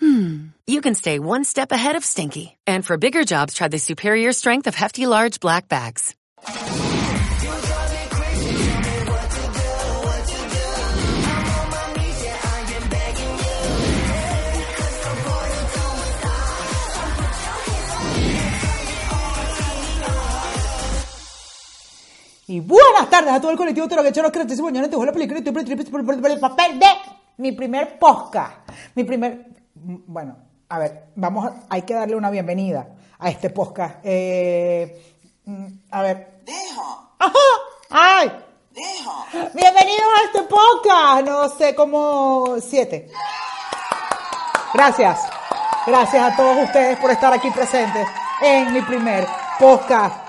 hmm, you can stay one step ahead of stinky. And for bigger jobs, try the superior strength of Hefty Large Black Bags. Y buenas tardes a todo el colectivo Toro que yo no creo que te voy a película y el papel de mi primer podcast. Mi primer. Bueno, a ver, vamos a, hay que darle una bienvenida a este podcast. Eh, mm, a ver. Deja, ¡Ajá! ¡Ay! deja. Bienvenidos a este podcast. No sé cómo. Siete. Gracias. Gracias a todos ustedes por estar aquí presentes en mi primer podcast.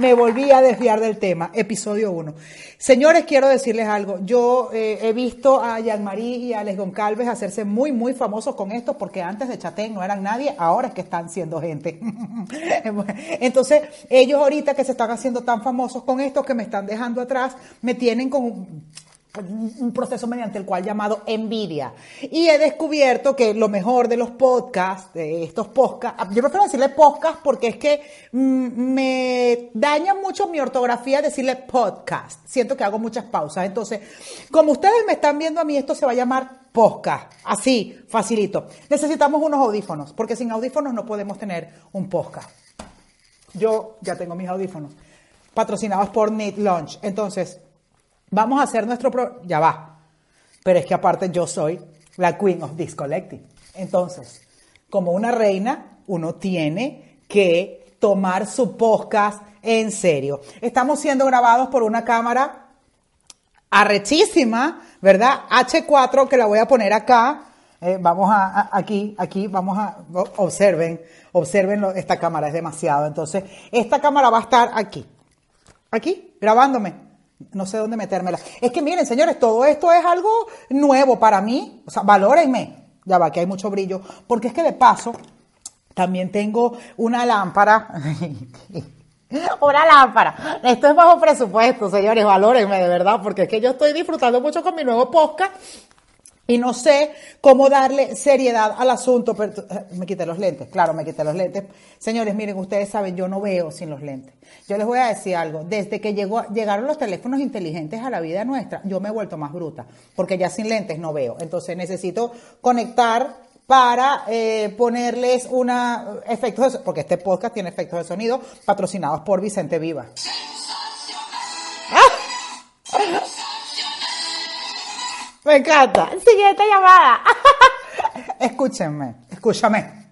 Me volví a desviar del tema, episodio 1. Señores, quiero decirles algo. Yo eh, he visto a Jean-Marie y a Alex Goncalves hacerse muy, muy famosos con esto, porque antes de Chatén no eran nadie, ahora es que están siendo gente. Entonces, ellos ahorita que se están haciendo tan famosos con esto, que me están dejando atrás, me tienen con un proceso mediante el cual llamado envidia. Y he descubierto que lo mejor de los podcasts, de estos podcasts, yo prefiero decirle podcast porque es que mm, me daña mucho mi ortografía decirle podcast. Siento que hago muchas pausas. Entonces, como ustedes me están viendo a mí, esto se va a llamar podcast. Así, facilito. Necesitamos unos audífonos, porque sin audífonos no podemos tener un podcast. Yo ya tengo mis audífonos, patrocinados por Need Launch. Entonces, Vamos a hacer nuestro pro ya va. Pero es que aparte yo soy la Queen of this Collective. Entonces, como una reina, uno tiene que tomar su podcast en serio. Estamos siendo grabados por una cámara arrechísima, ¿verdad? H4 que la voy a poner acá. Eh, vamos a, a- aquí, aquí, vamos a, observen, observen esta cámara, es demasiado. Entonces, esta cámara va a estar aquí, aquí, grabándome. No sé dónde metérmela. Es que miren, señores, todo esto es algo nuevo para mí. O sea, valórenme. Ya va, que hay mucho brillo. Porque es que de paso, también tengo una lámpara. una lámpara. Esto es bajo presupuesto, señores, valórenme de verdad, porque es que yo estoy disfrutando mucho con mi nuevo podcast y no sé cómo darle seriedad al asunto. Pero, eh, me quité los lentes, claro, me quité los lentes. Señores, miren, ustedes saben, yo no veo sin los lentes. Yo les voy a decir algo. Desde que llegaron los teléfonos inteligentes a la vida nuestra, yo me he vuelto más bruta, porque ya sin lentes no veo. Entonces necesito conectar para eh, ponerles una efectos de so- porque este podcast tiene efectos de sonido patrocinados por Vicente Viva. Me encanta. Siguiente llamada. Escúchenme, escúchame,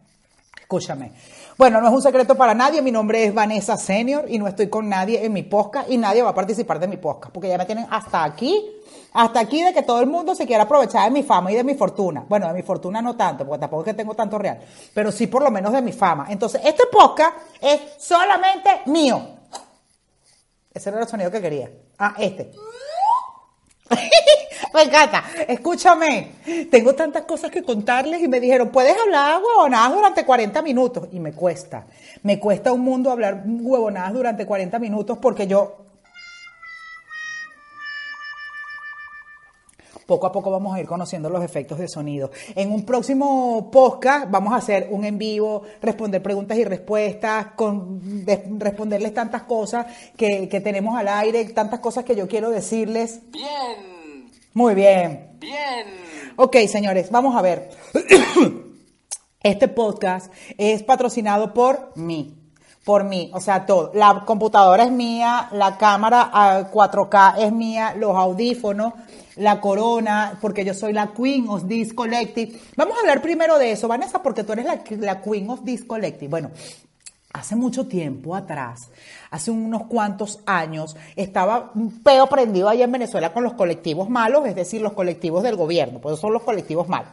escúchame. Bueno, no es un secreto para nadie, mi nombre es Vanessa Senior y no estoy con nadie en mi podcast y nadie va a participar de mi podcast porque ya me tienen hasta aquí, hasta aquí de que todo el mundo se quiera aprovechar de mi fama y de mi fortuna. Bueno, de mi fortuna no tanto, porque tampoco es que tengo tanto real, pero sí por lo menos de mi fama. Entonces, este podcast es solamente mío. Ese era el sonido que quería. Ah, este. Me encanta. Escúchame, tengo tantas cosas que contarles y me dijeron, puedes hablar huevonadas durante 40 minutos. Y me cuesta, me cuesta un mundo hablar huevonadas durante 40 minutos porque yo... Poco a poco vamos a ir conociendo los efectos de sonido. En un próximo podcast vamos a hacer un en vivo, responder preguntas y respuestas, con, de- responderles tantas cosas que, que tenemos al aire, tantas cosas que yo quiero decirles. Bien, Muy bien. bien. Ok, señores, vamos a ver. Este podcast es patrocinado por mí. Por mí, o sea, todo. La computadora es mía, la cámara ah, 4K es mía, los audífonos, la corona, porque yo soy la Queen of This Collective. Vamos a hablar primero de eso, Vanessa, porque tú eres la, la Queen of This Collective. Bueno, Hace mucho tiempo atrás, hace unos cuantos años, estaba un peo prendido allá en Venezuela con los colectivos malos, es decir, los colectivos del gobierno, pues son los colectivos malos.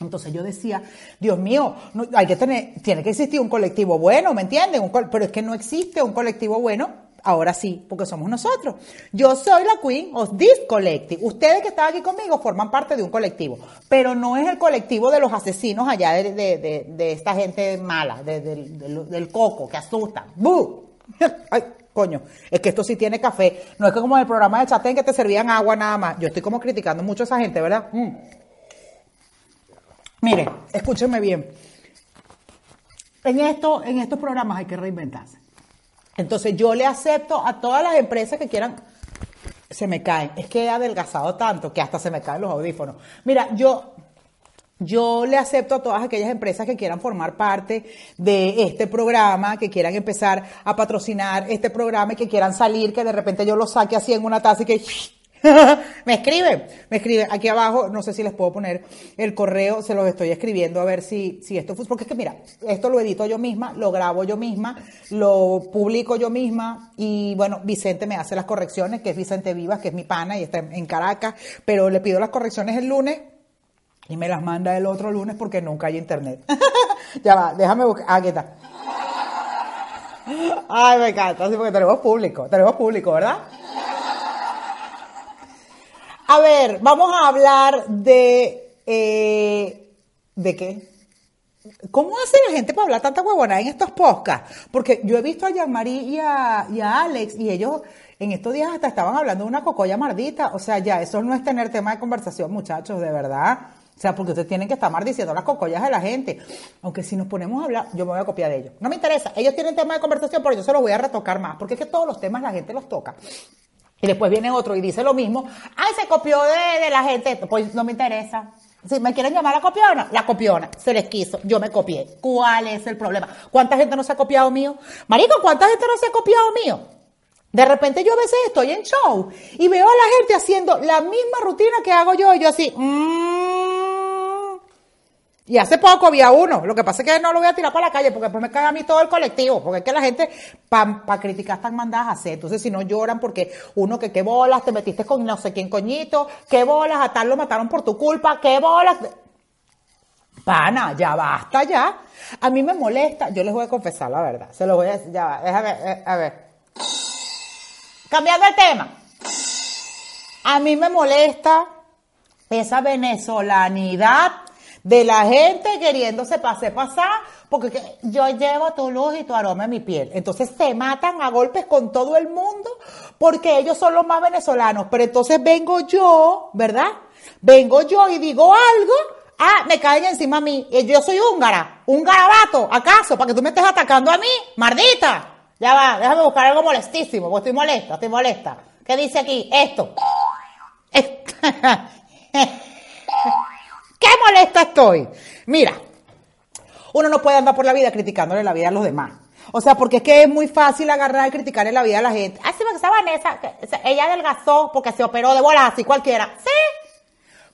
Entonces yo decía, Dios mío, no- hay que tener, tiene que existir un colectivo bueno, ¿me entienden? Pero es que no existe un colectivo bueno Ahora sí, porque somos nosotros. Yo soy la queen of this collective. Ustedes que están aquí conmigo forman parte de un colectivo, pero no es el colectivo de los asesinos allá de, de- de- esta gente mala, de- del- coco, que asustan. ¡Bu! Ay, coño, es que esto sí tiene café. No es que como en el programa de Chatén que te servían agua nada más. Yo estoy como criticando mucho a esa gente, ¿verdad? Mm. Miren, escúchenme bien. En, esto, en estos programas hay que reinventarse. Entonces yo le acepto a todas las empresas que quieran, se me caen, es que he adelgazado tanto que hasta se me caen los audífonos. Mira, yo, yo le acepto a todas aquellas empresas que quieran formar parte de este programa, que quieran empezar a patrocinar este programa y que quieran salir, que de repente yo lo saque así en una taza y que me escriben, me escriben aquí abajo, no sé si les puedo poner el correo, se los estoy escribiendo a ver si, si esto porque es que mira, esto lo edito yo misma, lo grabo yo misma, lo publico yo misma y bueno, Vicente me hace las correcciones, que es Vicente Vivas, que es mi pana y está en en Caracas, pero le pido las correcciones el lunes y me las manda el otro lunes porque nunca hay internet. ya va, déjame buscar, ah, aquí está. Ay, me encanta, sí, porque tenemos público, tenemos público, ¿verdad? A ver, vamos a hablar de... eh, ¿De qué? ¿Cómo hace la gente para hablar tanta huevona en estos podcasts? Porque yo he visto a Jean-Marie y a, y a Alex y ellos en estos días hasta estaban hablando de una cocoya mardita. O sea, ya, eso no es tener tema de conversación, muchachos, de verdad. O sea, porque ustedes tienen que estar maldiciendo las cocollas de la gente. Aunque si nos ponemos a hablar, yo me voy a copiar de ellos. No me interesa. Ellos tienen tema de conversación, pero yo se los voy a retocar más. Porque es que todos los temas la gente los toca. Y después viene otro y dice lo mismo. Ay, se copió de, de la gente. Pues no me interesa. Si me quieren llamar la copiona, la copiona. Se les quiso. Yo me copié. ¿Cuál es el problema? ¿Cuánta gente no se ha copiado mío? Marico, ¿cuánta gente no se ha copiado mío? De repente yo a veces estoy en show y veo a la gente haciendo la misma rutina que hago yo y yo así, mmm. Y hace poco había uno, lo que pasa es que no lo voy a tirar para la calle porque después me cae a mí todo el colectivo, porque es que la gente para criticar están mandadas a hacer, entonces si no lloran porque uno que qué bolas, te metiste con no sé quién coñito, qué bolas, a tal lo mataron por tu culpa, qué bolas. Pana, ya basta ya. A mí me molesta, yo les voy a confesar la verdad, se lo voy a decir, ya va, déjame, eh, a ver. Cambiando el tema. A mí me molesta esa venezolanidad de la gente queriéndose pase pasar, porque que yo llevo tu luz y tu aroma en mi piel. Entonces se matan a golpes con todo el mundo porque ellos son los más venezolanos. Pero entonces vengo yo, ¿verdad? Vengo yo y digo algo, ah, me caen encima a mí. Yo soy húngara, un garabato, ¿acaso? Para que tú me estés atacando a mí, mardita. Ya va, déjame buscar algo molestísimo, porque estoy molesta, estoy molesta. ¿Qué dice aquí? Esto. ¡Qué molesta estoy! Mira, uno no puede andar por la vida criticándole la vida a los demás. O sea, porque es que es muy fácil agarrar y criticarle la vida a la gente. Ah, sí, porque esa Vanessa, ella adelgazó porque se operó de bolas así cualquiera. Sí.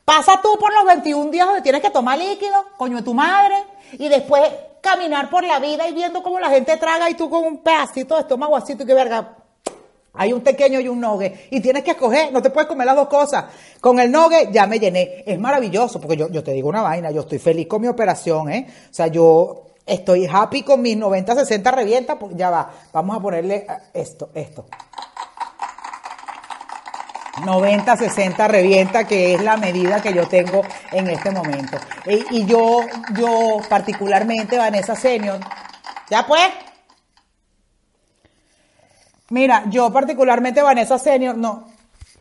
Pasa tú por los 21 días donde tienes que tomar líquido, coño de tu madre, y después caminar por la vida y viendo cómo la gente traga y tú con un pedacito de estómago así, tú qué verga. Hay un pequeño y un nogue. Y tienes que escoger, no te puedes comer las dos cosas. Con el nogue ya me llené. Es maravilloso, porque yo, yo te digo una vaina, yo estoy feliz con mi operación, ¿eh? O sea, yo estoy happy con mis 90, 60 revienta, pues ya va. Vamos a ponerle ah, esto, esto. 90, 60 revienta, que es la medida que yo tengo en este momento. Y, y yo, yo particularmente, Vanessa Senior, ya pues, Mira, yo particularmente Vanessa Senior, no,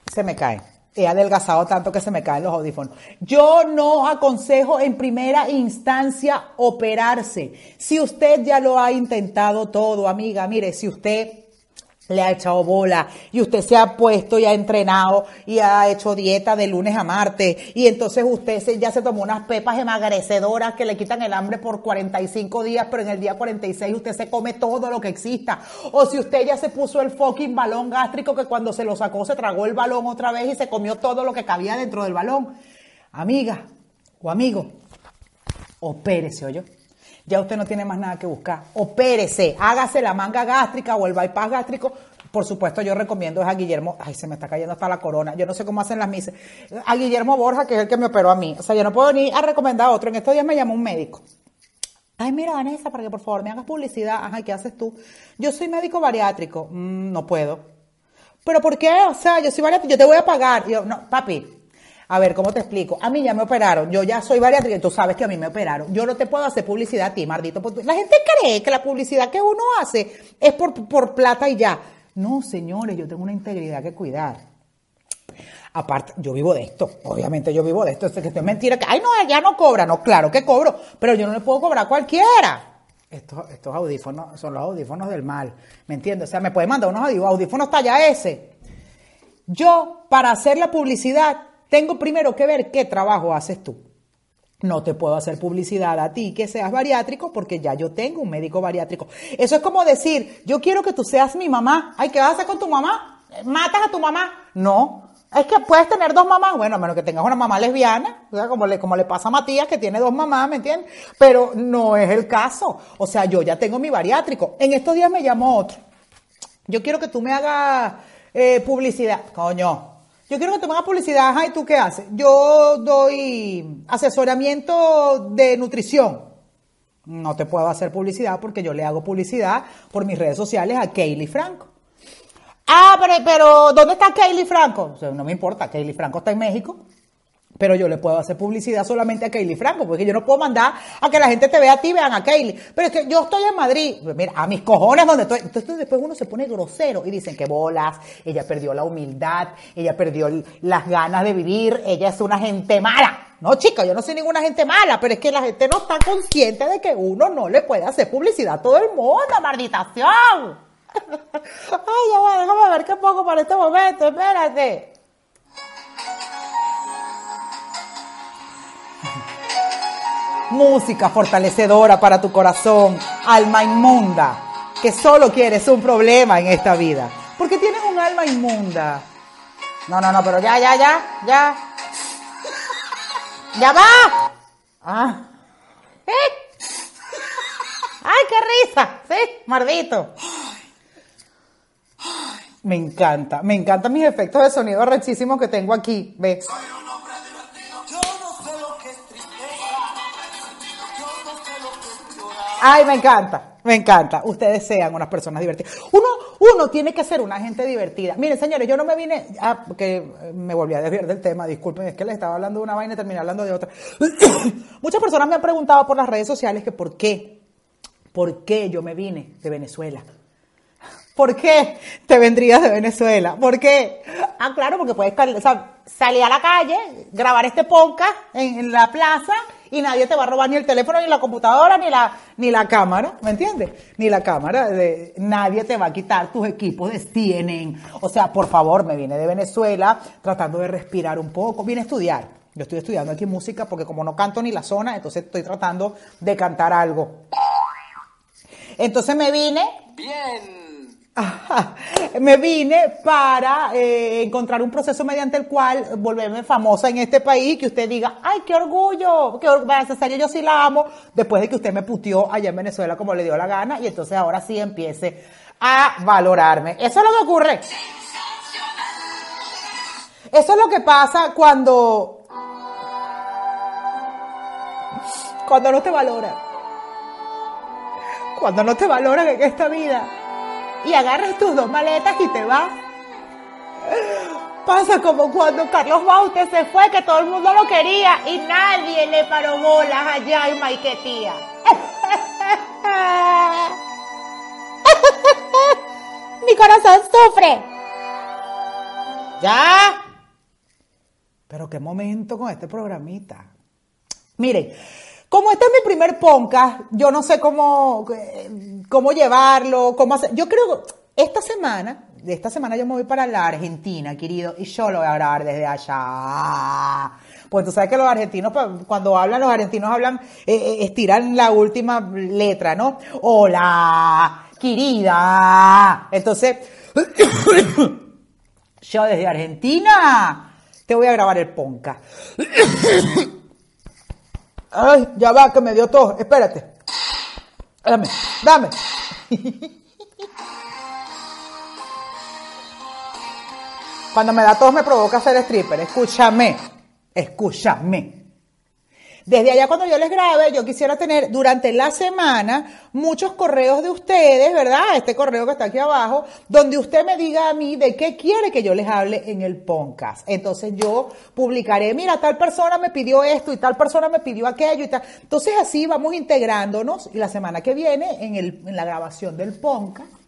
se me cae. He adelgazado tanto que se me caen los audífonos. Yo no aconsejo en primera instancia operarse. Si usted ya lo ha intentado todo, amiga, mire, si usted le ha echado bola y usted se ha puesto y ha entrenado y ha hecho dieta de lunes a martes y entonces usted se- ya se tomó unas pepas emagrecedoras que le quitan el hambre por 45 días, pero en el día 46 usted se come todo lo que exista. O si usted ya se puso el fucking balón gástrico que cuando se lo sacó se tragó el balón otra vez y se comió todo lo que cabía dentro del balón. Amiga o amigo, opérese, yo. Ya usted no tiene más nada que buscar. Opérese, hágase la manga gástrica o el bypass gástrico. Por supuesto, yo recomiendo a Guillermo. Ay, se me está cayendo hasta la corona. Yo no sé cómo hacen las misas. A Guillermo Borja, que es el que me operó a mí. O sea, yo no puedo ni a recomendar a otro. En estos días me llamó un médico. Ay, mira, Vanessa, para que por favor me hagas publicidad. Ajá, ¿qué haces tú? Yo soy médico bariátrico. Mm, no puedo. ¿Pero por qué? O sea, yo soy bariátrico, yo te voy a pagar. Yo, no, papi, a ver, ¿cómo te explico? A mí ya me operaron, yo ya soy bariátrica tú sabes que a mí me operaron. Yo no te puedo hacer publicidad a ti, mardito. La gente cree que la publicidad que uno hace es por, por plata y ya. No, señores, yo tengo una integridad que cuidar. Aparte, yo vivo de esto, obviamente yo vivo de esto, es que esto es mentira, ay no, ya no cobra, no, claro que cobro, pero yo no le puedo cobrar a cualquiera. Estos, estos audífonos son los audífonos del mal, ¿me entiendes? O sea, me puede mandar unos audífonos talla ese. Yo, para hacer la publicidad, tengo primero que ver qué trabajo haces tú. No te puedo hacer publicidad a ti que seas bariátrico porque ya yo tengo un médico bariátrico. Eso es como decir, yo quiero que tú seas mi mamá. Ay, ¿qué vas a hacer con tu mamá? ¿Matas a tu mamá? No. Es que puedes tener dos mamás, bueno, a menos que tengas una mamá lesbiana, o sea, como le, como le pasa a Matías, que tiene dos mamás, ¿me entiendes? Pero no es el caso. O sea, yo ya tengo mi bariátrico. En estos días me llamó otro. Yo quiero que tú me hagas eh, publicidad. Coño, yo quiero que te hagas publicidad, ajá, ¿y tú qué haces? Yo doy asesoramiento de nutrición. No te puedo hacer publicidad porque yo le hago publicidad por mis redes sociales a Kaylee Franco. Ah, pero, pero ¿dónde está Kaylee Franco? No me importa, Kaylee Franco está en México. Pero yo le puedo hacer publicidad solamente a Kaylee Franco, porque yo no puedo mandar a que la gente te vea a ti, vean a Kaylee. Pero es que yo estoy en Madrid, pues mira, a mis cojones donde estoy. Entonces después uno se pone grosero y dicen que bolas, ella perdió la humildad, ella perdió las ganas de vivir, ella es una gente mala. No, chica, yo no soy ninguna gente mala, pero es que la gente no está consciente de que uno no le puede hacer publicidad a todo el mundo, malditación. Ay, ya va, déjame ver qué pongo para este momento, espérate. Música fortalecedora para tu corazón, alma inmunda, que solo quieres un problema en esta vida, porque tienes un alma inmunda. No, no, no, pero ya, ya, ya, ya. ¡Ya va! Ah. ¿Eh? ¡Ay, qué risa! ¿Sí? Mardito. Me encanta, me encantan mis efectos de sonido rechísimos que tengo aquí. ¿Ves? Ay, me encanta, me encanta. Ustedes sean unas personas divertidas. Uno, uno tiene que ser una gente divertida. Miren, señores, yo no me vine, ah, porque me volví a desviar del tema, disculpen, es que les estaba hablando de una vaina y terminé hablando de otra. Muchas personas me han preguntado por las redes sociales que por qué, por qué yo me vine de Venezuela. ¿Por qué te vendrías de Venezuela? ¿Por qué? Ah, claro, porque puedes salir a la calle, grabar este podcast en la plaza y nadie te va a robar ni el teléfono, ni la computadora, ni la, ni la cámara, ¿me entiendes? Ni la cámara, de, nadie te va a quitar tus equipos de. O sea, por favor, me vine de Venezuela tratando de respirar un poco, vine a estudiar. Yo estoy estudiando aquí música porque como no canto ni la zona, entonces estoy tratando de cantar algo. Entonces me vine. Bien me vine para eh, encontrar un proceso mediante el cual volverme famosa en este país, que usted diga, ay, qué orgullo, qué orgullo, yo sí la amo, después de que usted me putió allá en Venezuela como le dio la gana, y entonces ahora sí empiece a valorarme. Eso es lo que ocurre. Eso es lo que pasa cuando... Cuando no te valoran. Cuando no te valoran en esta vida y agarras tus dos maletas y te vas. Pasa como cuando Carlos Baute se fue, que todo el mundo lo quería y nadie le paró bolas allá en Maiquetía. Mi corazón sufre. ¿Ya? Pero qué momento con este programita. Miren, como este es mi primer podcast, yo no sé cómo, eh, cómo llevarlo, cómo hacer. Yo creo esta semana, de esta semana yo me voy para la Argentina, querido, y yo lo voy a grabar desde allá. Pues tú sabes que los argentinos, cuando hablan, los argentinos hablan, eh, eh, estiran la última letra, ¿no? Hola, querida. Entonces, yo desde Argentina te voy a grabar el podcast. Ay, ya va, que me dio todo. Espérate. Dame, dame. Cuando me da tos me provoca ser stripper. Escúchame, escúchame. Desde allá cuando yo les grabe, yo quisiera tener durante la semana muchos correos de ustedes, ¿verdad? Este correo que está aquí abajo, donde usted me diga a mí de qué quiere que yo les hable en el podcast. Entonces yo publicaré, mira, tal persona me pidió esto y tal persona me pidió aquello y tal. Entonces así vamos integrándonos y la semana que viene en, el, en la grabación del podcast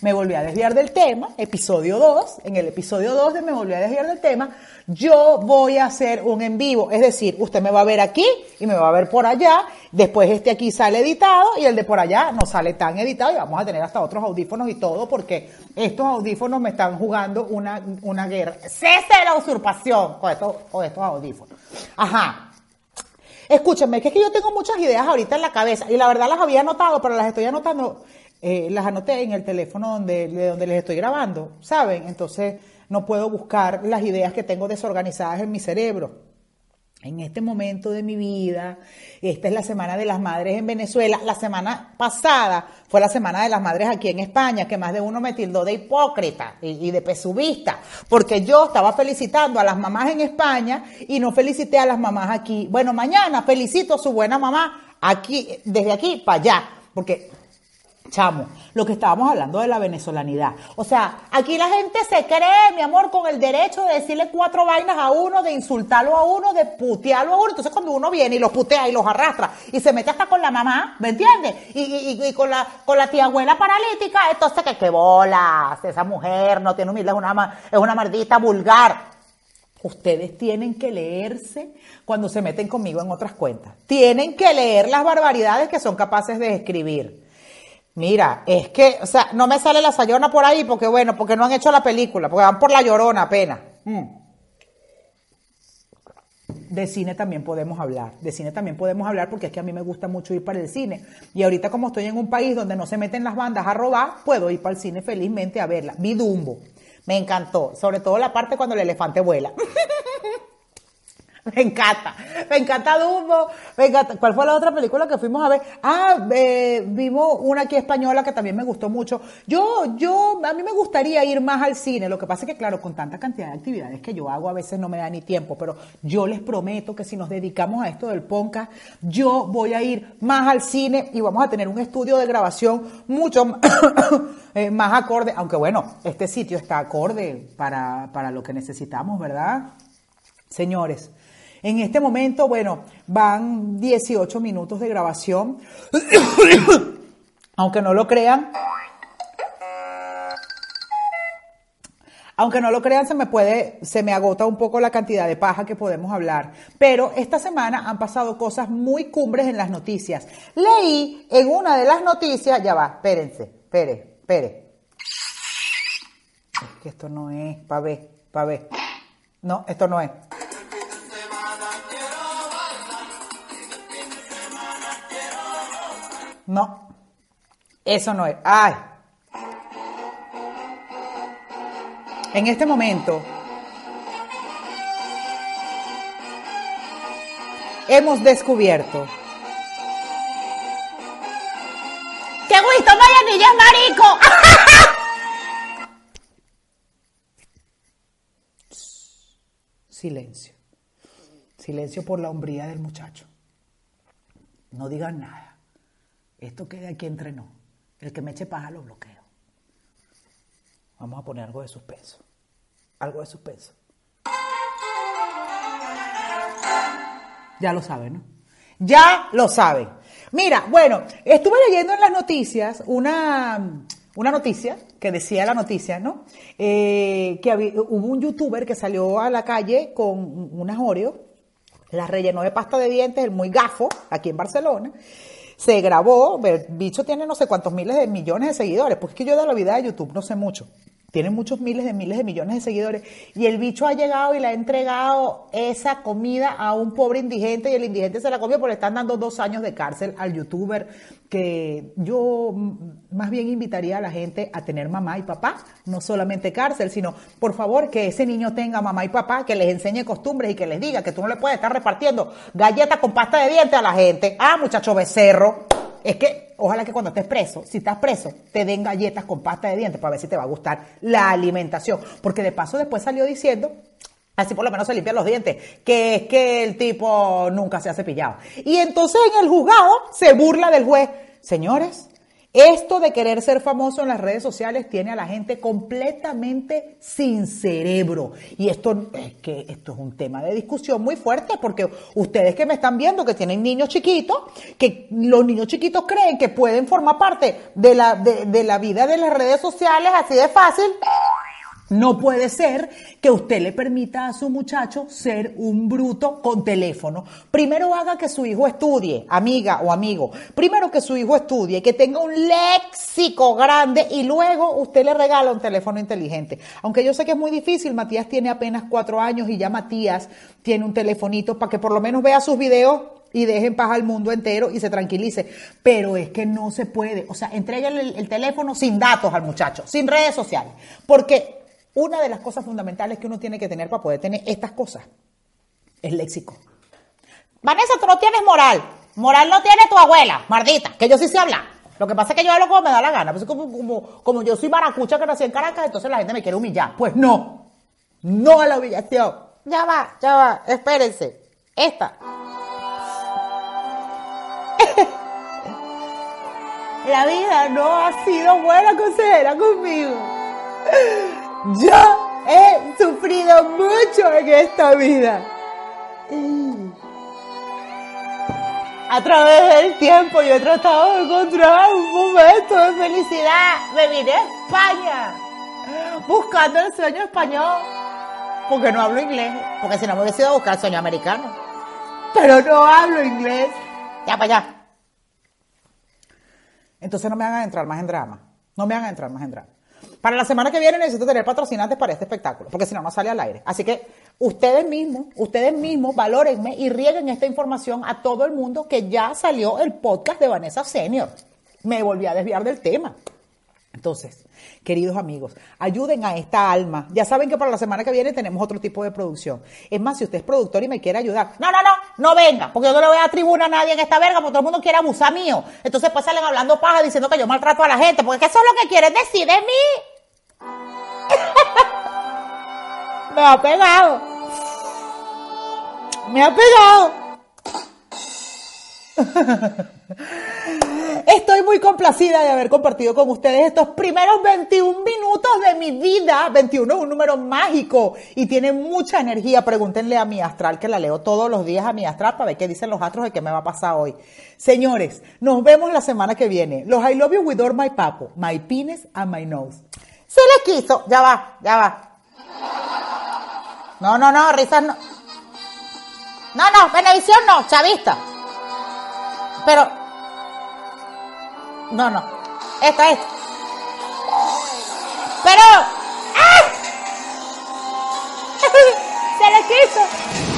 me volví a desviar del tema, episodio 2, en el episodio 2 de Me volví a desviar del tema, yo voy a hacer un en vivo, es decir, usted me va a ver aquí y me va a ver por allá, después este aquí sale editado y el de por allá no sale tan editado y vamos a tener hasta otros audífonos y todo porque estos audífonos me están jugando una, una guerra. Cese la usurpación con estos, con estos audífonos. Ajá. Escúchenme, que es que yo tengo muchas ideas ahorita en la cabeza y la verdad las había anotado, pero las estoy anotando eh, las anoté en el teléfono donde, de donde les estoy grabando, ¿saben? Entonces no puedo buscar las ideas que tengo desorganizadas en mi cerebro. En este momento de mi vida, esta es la Semana de las Madres en Venezuela. La semana pasada fue la Semana de las Madres aquí en España, que más de uno me tildó de hipócrita y, y de pesubista, porque yo estaba felicitando a las mamás en España y no felicité a las mamás aquí. Bueno, mañana felicito a su buena mamá aquí, desde aquí para allá, porque Chamo, lo que estábamos hablando de la venezolanidad. O sea, aquí la gente se cree, mi amor, con el derecho de decirle cuatro vainas a uno, de insultarlo a uno, de putearlo a uno. Entonces cuando uno viene y los putea y los arrastra y se mete hasta con la mamá, ¿me entiendes? Y, con la con la tía abuela paralítica, entonces que qué bolas, esa mujer no tiene humildad, es una, es una maldita vulgar. Ustedes tienen que leerse cuando se meten conmigo en otras cuentas. Tienen que leer las barbaridades que son capaces de escribir. Mira, es que, o sea, no me sale la sayona por ahí porque, bueno, porque no han hecho la película, porque van por la llorona apenas. Mm. De cine también podemos hablar, de cine también podemos hablar porque es que a mí me gusta mucho ir para el cine. Y ahorita como estoy en un país donde no se meten las bandas a robar, puedo ir para el cine felizmente a verla. Vi Dumbo, me encantó, sobre todo la parte cuando el elefante vuela. Me encanta, me encanta Dumbo, me encanta. ¿Cuál fue la otra película que fuimos a ver? Ah, eh, vimos una aquí española que también me gustó mucho. Yo, yo, a mí me gustaría ir más al cine. Lo que pasa es que, claro, con tanta cantidad de actividades que yo hago, a veces no me da ni tiempo, pero yo les prometo que si nos dedicamos a esto del podcast, yo voy a ir más al cine y vamos a tener un estudio de grabación mucho eh, más acorde, aunque bueno, este sitio está acorde para, para lo que necesitamos, ¿verdad? Señores, en este momento, bueno, van 18 minutos de grabación. Aunque no lo crean. Aunque no lo crean, se me puede, se me agota un poco la cantidad de paja que podemos hablar. Pero esta semana han pasado cosas muy cumbres en las noticias. Leí en una de las noticias, ya va, espérense, espere, espere. Es que esto no es, pa' ver, pa' ver. No, esto no es. No, eso no es. Ay. En este momento hemos descubierto. ¡Qué gusto, Mayanilla es marico! Silencio. Silencio por la hombría del muchacho. No digan nada. Esto queda aquí entre no. El que me eche paja lo bloqueo. Vamos a poner algo de suspenso. Algo de suspenso. Ya lo saben, ¿no? Ya lo saben. Mira, bueno, estuve leyendo en las noticias una, una noticia que decía la noticia, ¿no? Eh, que hubo un youtuber que salió a la calle con unas Oreo, las rellenó de pasta de dientes, el muy gafo, aquí en Barcelona. Se grabó, el bicho tiene no sé cuántos miles de millones de seguidores, porque es que yo de la vida de YouTube no sé mucho. Tiene muchos miles de miles de millones de seguidores. Y el bicho ha llegado y le ha entregado esa comida a un pobre indigente y el indigente se la comió porque le están dando dos años de cárcel al youtuber que yo más bien invitaría a la gente a tener mamá y papá, no solamente cárcel, sino por favor que ese niño tenga mamá y papá, que les enseñe costumbres y que les diga que tú no le puedes estar repartiendo galletas con pasta de dientes a la gente. Ah, muchacho becerro. Es que ojalá que cuando estés preso, si estás preso, te den galletas con pasta de dientes para ver si te va a gustar la alimentación. Porque de paso después salió diciendo Así por lo menos se limpian los dientes, que es que el tipo nunca se ha cepillado. Y entonces en el juzgado se burla del juez. Señores, esto de querer ser famoso en las redes sociales tiene a la gente completamente sin cerebro. Y esto es que esto es un tema de discusión muy fuerte porque ustedes que me están viendo que tienen niños chiquitos, que los niños chiquitos creen que pueden formar parte de la, de, de la vida de las redes sociales así de fácil. No puede ser que usted le permita a su muchacho ser un bruto con teléfono. Primero haga que su hijo estudie, amiga o amigo. Primero que su hijo estudie, que tenga un léxico grande y luego usted le regala un teléfono inteligente. Aunque yo sé que es muy difícil, Matías tiene apenas cuatro años y ya Matías tiene un telefonito para que por lo menos vea sus videos y deje en paz al mundo entero y se tranquilice. Pero es que no se puede. O sea, entréguele el, el teléfono sin datos al muchacho, sin redes sociales. Porque una de las cosas fundamentales que uno tiene que tener para poder tener estas cosas es léxico. Vanessa, tú no tienes moral. Moral no tiene tu abuela, mardita, que yo sí sé hablar. Lo que pasa es que yo hablo como me da la gana. Pues como, como, como yo soy maracucha que nací en Caracas, entonces la gente me quiere humillar. Pues no. No a la humillación. Ya va, ya va, espérense. Esta. la vida no ha sido buena consejera conmigo. Yo he sufrido mucho en esta vida. A través del tiempo yo he tratado de encontrar un momento de felicidad. Me vine a España buscando el sueño español. Porque no hablo inglés. Porque si no me hubiese ido a buscar el sueño americano. Pero no hablo inglés. Ya para allá. Entonces no me hagan entrar más en drama. No me hagan entrar más en drama. Para la semana que viene necesito tener patrocinantes para este espectáculo, porque si no, no sale al aire. Así que ustedes mismos, ustedes mismos, valórenme y rieguen esta información a todo el mundo que ya salió el podcast de Vanessa Senior. Me volví a desviar del tema. Entonces, queridos amigos, ayuden a esta alma. Ya saben que para la semana que viene tenemos otro tipo de producción. Es más, si usted es productor y me quiere ayudar, no, no, no, no venga, porque yo no le voy a dar tribuna a nadie en esta verga, porque todo el mundo quiere abusar mío. Entonces pues salen hablando paja diciendo que yo maltrato a la gente, porque eso es lo que quieren decir de mí. me ha pegado. Me ha pegado. Estoy muy complacida de haber compartido con ustedes estos primeros 21 minutos de mi vida. 21 es un número mágico y tiene mucha energía. Pregúntenle a mi astral, que la leo todos los días a mi astral para ver qué dicen los astros de qué me va a pasar hoy. Señores, nos vemos la semana que viene. Los I love you with all my papo, my penis and my nose. Se les quiso. Ya va, ya va. No, no, no, risas no. No, no, Benevisión no, chavista. Pero. No, no. Esta, esta. Pero. ¡Ah! Se le quiso.